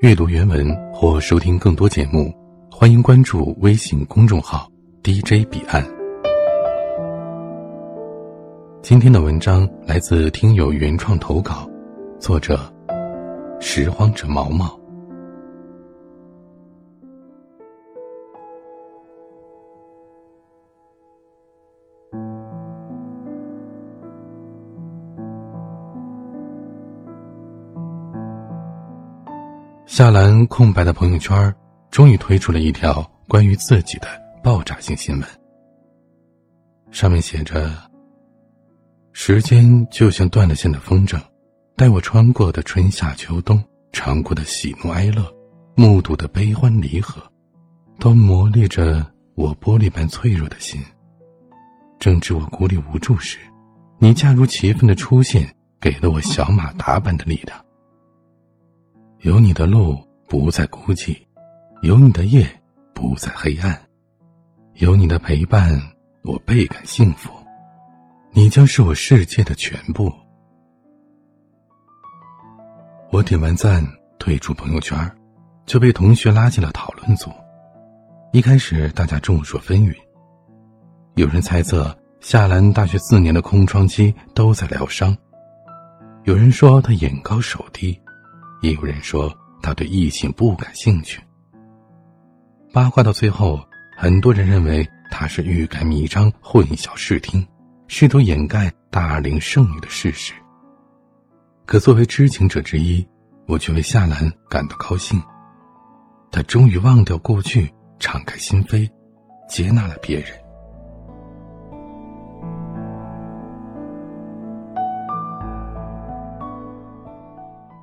阅读原文或收听更多节目，欢迎关注微信公众号 DJ 彼岸。今天的文章来自听友原创投稿，作者拾荒者毛毛。夏兰空白的朋友圈终于推出了一条关于自己的爆炸性新闻。上面写着：“时间就像断了线的风筝，带我穿过的春夏秋冬，尝过的喜怒哀乐，目睹的悲欢离合，都磨砺着我玻璃般脆弱的心。正值我孤立无助时，你恰如其分的出现，给了我小马达般的力量。”有你的路不再孤寂，有你的夜不再黑暗，有你的陪伴，我倍感幸福。你将是我世界的全部。我点完赞，退出朋友圈，就被同学拉进了讨论组。一开始，大家众说纷纭。有人猜测夏兰大学四年的空窗期都在疗伤，有人说她眼高手低。也有人说他对异性不感兴趣。八卦到最后，很多人认为他是欲盖弥彰、混淆视听，试图掩盖大龄剩女的事实。可作为知情者之一，我却为夏兰感到高兴。他终于忘掉过去，敞开心扉，接纳了别人。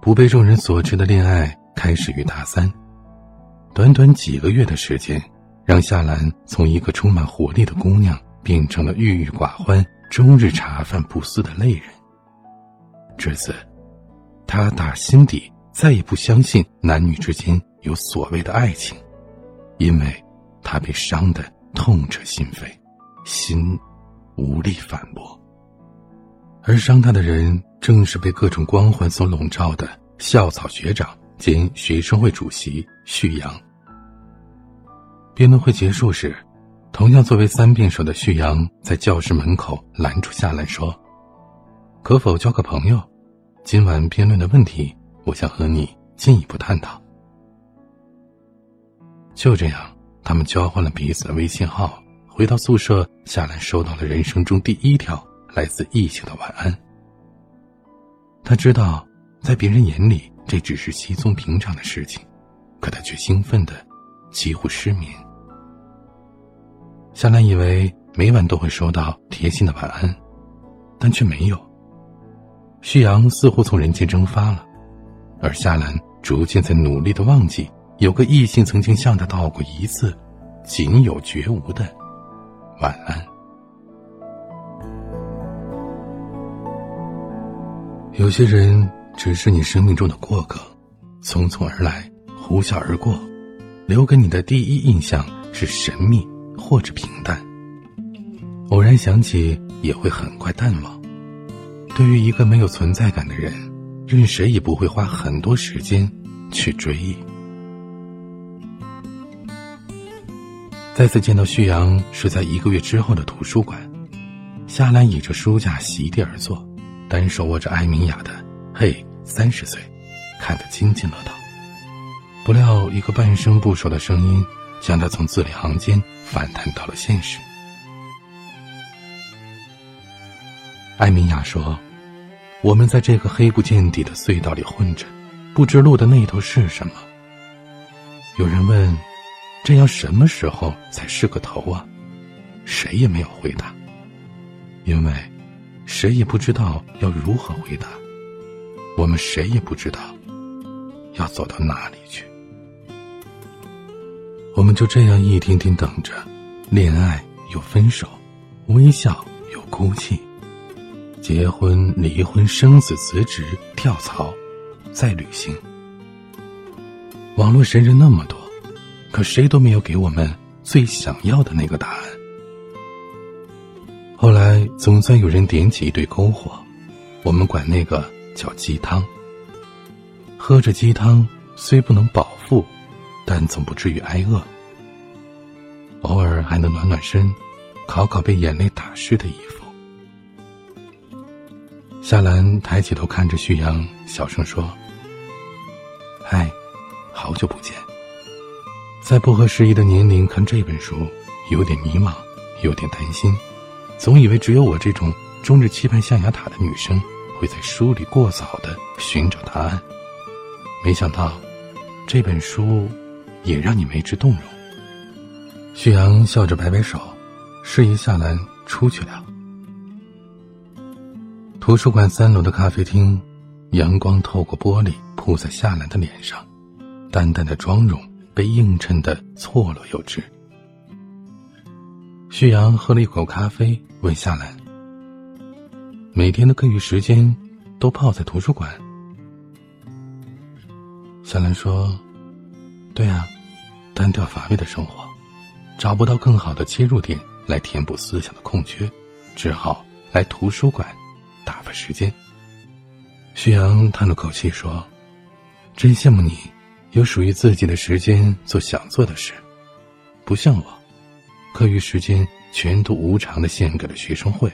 不被众人所知的恋爱开始于大三，短短几个月的时间，让夏兰从一个充满活力的姑娘变成了郁郁寡欢、终日茶饭不思的泪人。至此，她打心底再也不相信男女之间有所谓的爱情，因为她被伤得痛彻心扉，心无力反驳。而伤她的人。正是被各种光环所笼罩的校草学长兼学生会主席旭阳。辩论会结束时，同样作为三辩手的旭阳在教室门口拦住夏兰说：“可否交个朋友？今晚辩论的问题，我想和你进一步探讨。”就这样，他们交换了彼此的微信号。回到宿舍，夏兰收到了人生中第一条来自异性的晚安。他知道，在别人眼里这只是稀松平常的事情，可他却兴奋的几乎失眠。夏兰以为每晚都会收到贴心的晚安，但却没有。旭阳似乎从人间蒸发了，而夏兰逐渐在努力的忘记，有个异性曾经向他道过一次仅有绝无的晚安。有些人只是你生命中的过客，匆匆而来，呼啸而过，留给你的第一印象是神秘或者平淡。偶然想起，也会很快淡忘。对于一个没有存在感的人，任谁也不会花很多时间去追忆。再次见到旭阳是在一个月之后的图书馆，夏兰倚着书架席地而坐。单手握着艾明雅的“嘿，三十岁”，看得津津乐道。不料，一个半生不熟的声音将他从字里行间反弹到了现实。艾明雅说：“我们在这个黑不见底的隧道里混着，不知路的那头是什么。”有人问：“这样什么时候才是个头啊？”谁也没有回答，因为。谁也不知道要如何回答，我们谁也不知道要走到哪里去。我们就这样一天天等着，恋爱又分手，微笑又哭泣，结婚、离婚、生子、辞职、跳槽，再旅行。网络神人那么多，可谁都没有给我们最想要的那个答案。总算有人点起一堆篝火，我们管那个叫鸡汤。喝着鸡汤，虽不能饱腹，但总不至于挨饿。偶尔还能暖暖身，烤烤被眼泪打湿的衣服。夏兰抬起头看着旭阳，小声说：“嗨，好久不见。”在不合时宜的年龄看这本书，有点迷茫，有点担心，总以为只有我这种终日期盼象牙塔的女生，会在书里过早的寻找答案。没想到，这本书也让你为之动容。旭阳笑着摆摆手，示意夏兰出去了。图书馆三楼的咖啡厅，阳光透过玻璃铺在夏兰的脸上，淡淡的妆容被映衬的错落有致。旭阳喝了一口咖啡，问夏兰：“每天的课余时间都泡在图书馆？”夏兰说：“对啊，单调乏味的生活。”找不到更好的切入点来填补思想的空缺，只好来图书馆打发时间。徐阳叹了口气说：“真羡慕你，有属于自己的时间做想做的事，不像我，课余时间全都无偿的献给了学生会，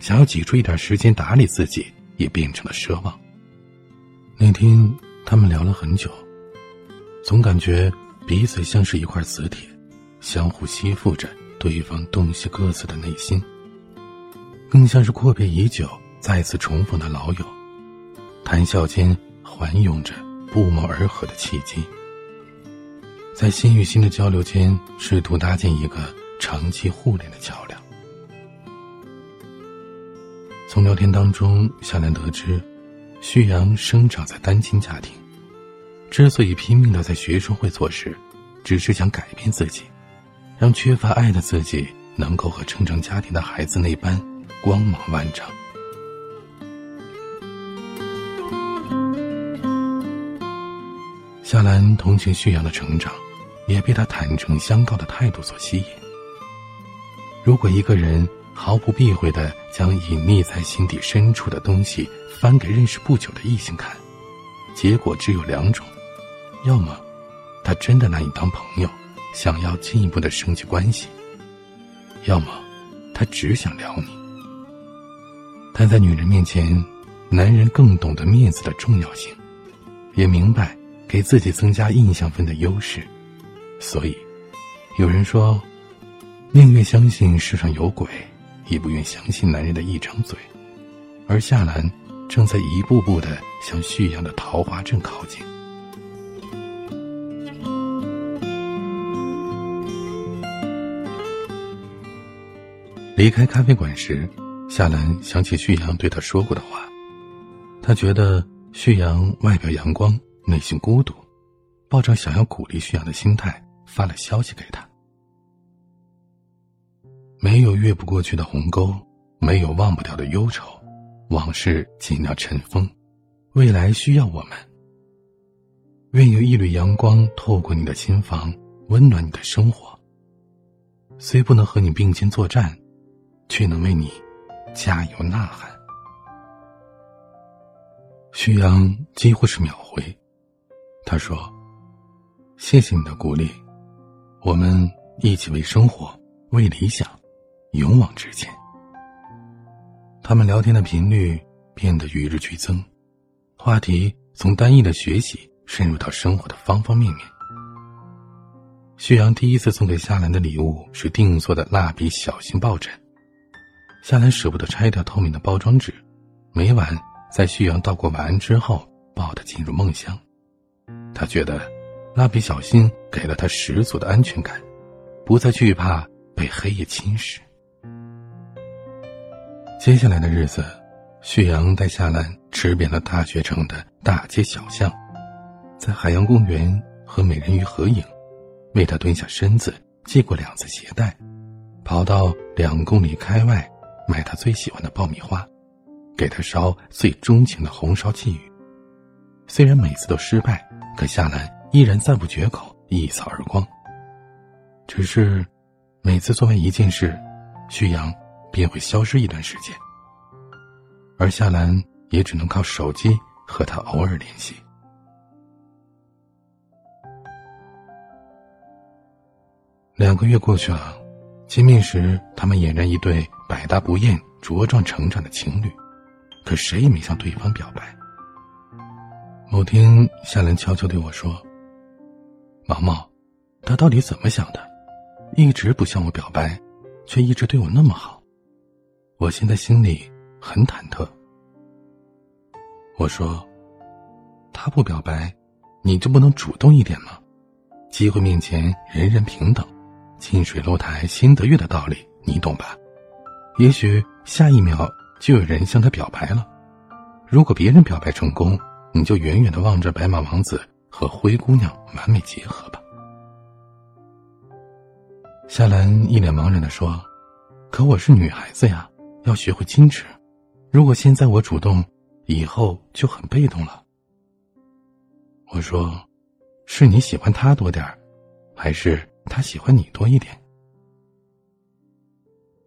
想要挤出一点时间打理自己，也变成了奢望。”那天他们聊了很久，总感觉彼此像是一块磁铁。相互吸附着对方洞悉各自的内心，更像是阔别已久、再次重逢的老友，谈笑间环涌着不谋而合的契机，在心与心的交流间，试图搭建一个长期互联的桥梁。从聊天当中，夏兰得知，旭阳生长在单亲家庭，之所以拼命的在学生会做事，只是想改变自己。让缺乏爱的自己能够和成长家庭的孩子那般光芒万丈。夏兰同情旭阳的成长，也被他坦诚相告的态度所吸引。如果一个人毫不避讳的将隐匿在心底深处的东西翻给认识不久的异性看，结果只有两种：要么他真的拿你当朋友。想要进一步的升级关系，要么他只想撩你。但在女人面前，男人更懂得面子的重要性，也明白给自己增加印象分的优势。所以，有人说，宁愿相信世上有鬼，也不愿相信男人的一张嘴。而夏兰正在一步步的向旭阳的桃花镇靠近。离开咖啡馆时，夏兰想起旭阳对她说过的话。她觉得旭阳外表阳光，内心孤独，抱着想要鼓励旭阳的心态发了消息给他。没有越不过去的鸿沟，没有忘不掉的忧愁，往事尽量尘封，未来需要我们。愿有一缕阳光透过你的心房，温暖你的生活。虽不能和你并肩作战。却能为你加油呐喊。徐阳几乎是秒回，他说：“谢谢你的鼓励，我们一起为生活、为理想勇往直前。”他们聊天的频率变得与日俱增，话题从单一的学习深入到生活的方方面面。徐阳第一次送给夏兰的礼物是定做的蜡笔小新抱枕。夏兰舍不得拆掉透明的包装纸，每晚在旭阳道过晚安之后，抱他进入梦乡。他觉得，蜡笔小新给了他十足的安全感，不再惧怕被黑夜侵蚀。接下来的日子，旭阳带夏兰吃遍了大学城的大街小巷，在海洋公园和美人鱼合影，为他蹲下身子系过两次鞋带，跑到两公里开外。买他最喜欢的爆米花，给他烧最钟情的红烧鲫鱼。虽然每次都失败，可夏兰依然赞不绝口，一扫而光。只是，每次做完一件事，旭阳便会消失一段时间。而夏兰也只能靠手机和他偶尔联系。两个月过去了见面时他们俨然一对百搭不厌茁壮成长的情侣可谁也没向对方表白。某天夏兰悄悄对我说毛毛他到底怎么想的？一直不向我表白却一直对我那么好我现在心里很忐忑。”我说：“他不表白，你就不能主动一点吗？机会面前，人人平等。”近水楼台先得月的道理，你懂吧？也许下一秒就有人向他表白了。如果别人表白成功，你就远远的望着白马王子和灰姑娘完美结合吧。夏兰一脸茫然的说：“可我是女孩子呀，要学会矜持。如果现在我主动，以后就很被动了。”我说：“是你喜欢他多点儿，还是？”他喜欢你多一点，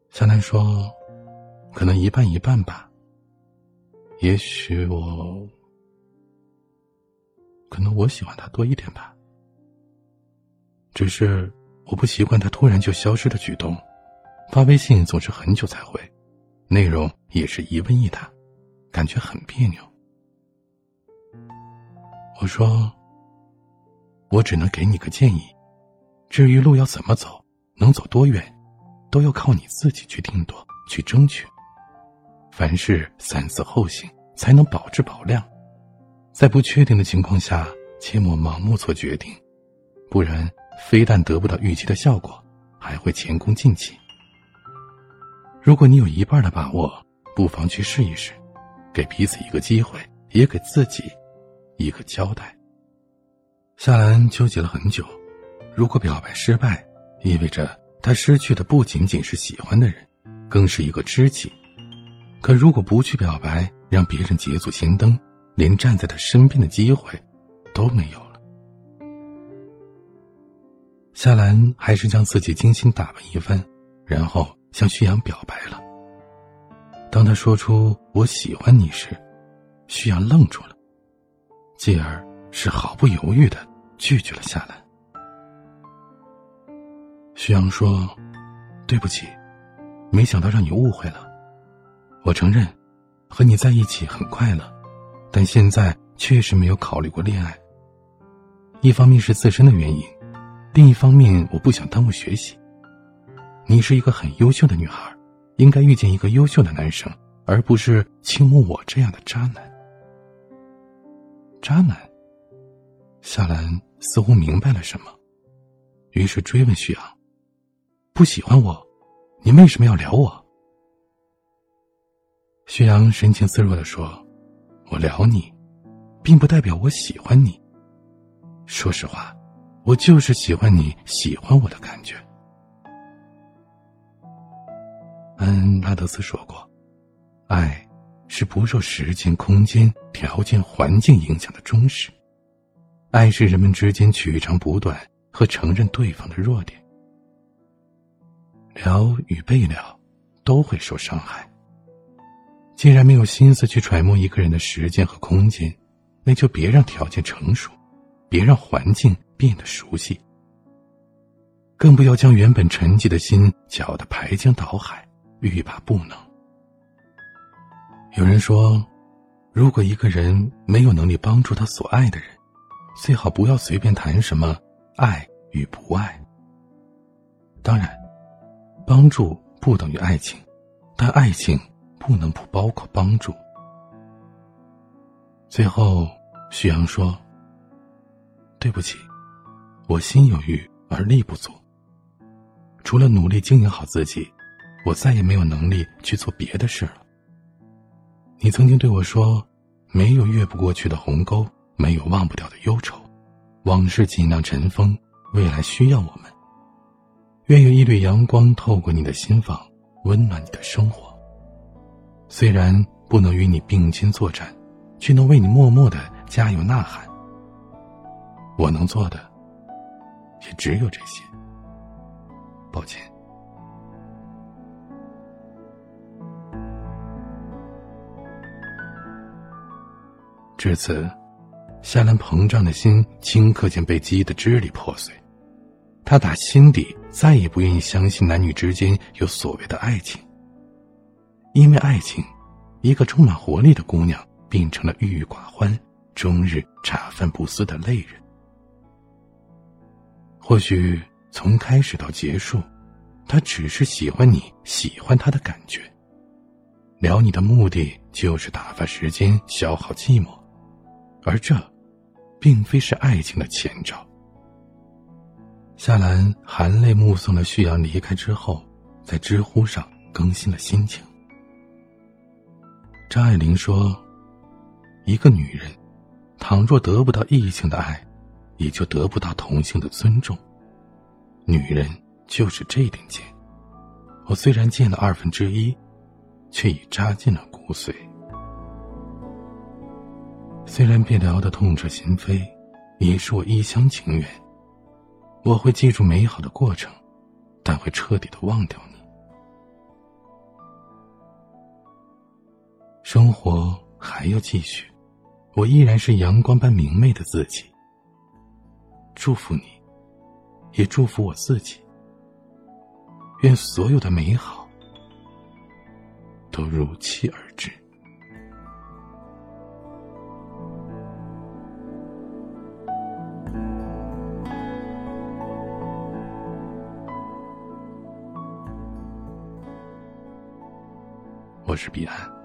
夏兰说：“可能一半一半吧。也许我，可能我喜欢他多一点吧。只是我不习惯他突然就消失的举动，发微信总是很久才回，内容也是一问一答，感觉很别扭。”我说：“我只能给你个建议。”至于路要怎么走，能走多远，都要靠你自己去定夺、去争取。凡事三思后行，才能保质保量。在不确定的情况下，切莫盲目做决定，不然非但得不到预期的效果，还会前功尽弃。如果你有一半的把握，不妨去试一试，给彼此一个机会，也给自己一个交代。夏兰纠结了很久。如果表白失败，意味着他失去的不仅仅是喜欢的人，更是一个知己。可如果不去表白，让别人捷足先登，连站在他身边的机会都没有了。夏兰还是将自己精心打扮一番，然后向旭阳表白了。当他说出“我喜欢你”时，旭阳愣住了，继而是毫不犹豫的拒绝了下来。徐阳说：“对不起，没想到让你误会了。我承认，和你在一起很快乐，但现在确实没有考虑过恋爱。一方面是自身的原因，另一方面我不想耽误学习。你是一个很优秀的女孩，应该遇见一个优秀的男生，而不是倾慕我这样的渣男。渣男。”夏兰似乎明白了什么，于是追问徐阳。不喜欢我，你为什么要撩我？徐阳神情自若的说：“我撩你，并不代表我喜欢你。说实话，我就是喜欢你喜欢我的感觉。”安拉德斯说过：“爱是不受时间、空间、条件、环境影响的忠实。爱是人们之间取长补短和承认对方的弱点。”聊与被聊，都会受伤害。既然没有心思去揣摩一个人的时间和空间，那就别让条件成熟，别让环境变得熟悉，更不要将原本沉寂的心搅得排江倒海，欲罢不能。有人说，如果一个人没有能力帮助他所爱的人，最好不要随便谈什么爱与不爱。当然。帮助不等于爱情，但爱情不能不包括帮助。最后，徐阳说：“对不起，我心有余而力不足。除了努力经营好自己，我再也没有能力去做别的事了。你曾经对我说，没有越不过去的鸿沟，没有忘不掉的忧愁，往事尽量尘封，未来需要我们。”愿有一缕阳光透过你的心房，温暖你的生活。虽然不能与你并肩作战，却能为你默默的加油呐喊。我能做的，也只有这些。抱歉。至此，夏兰膨胀的心顷刻间被击得支离破碎。他打心底再也不愿意相信男女之间有所谓的爱情，因为爱情，一个充满活力的姑娘变成了郁郁寡欢、终日茶饭不思的累人。或许从开始到结束，他只是喜欢你喜欢他的感觉。聊你的目的就是打发时间、消耗寂寞，而这，并非是爱情的前兆。夏兰含泪目送了旭阳离开之后，在知乎上更新了心情。张爱玲说：“一个女人，倘若得不到异性的爱，也就得不到同性的尊重。女人就是这点贱。我虽然见了二分之一。”却已扎进了骨髓。虽然被聊得痛彻心扉，也是我一厢情愿。我会记住美好的过程，但会彻底的忘掉你。生活还要继续，我依然是阳光般明媚的自己。祝福你，也祝福我自己。愿所有的美好。都如期而至。是彼岸。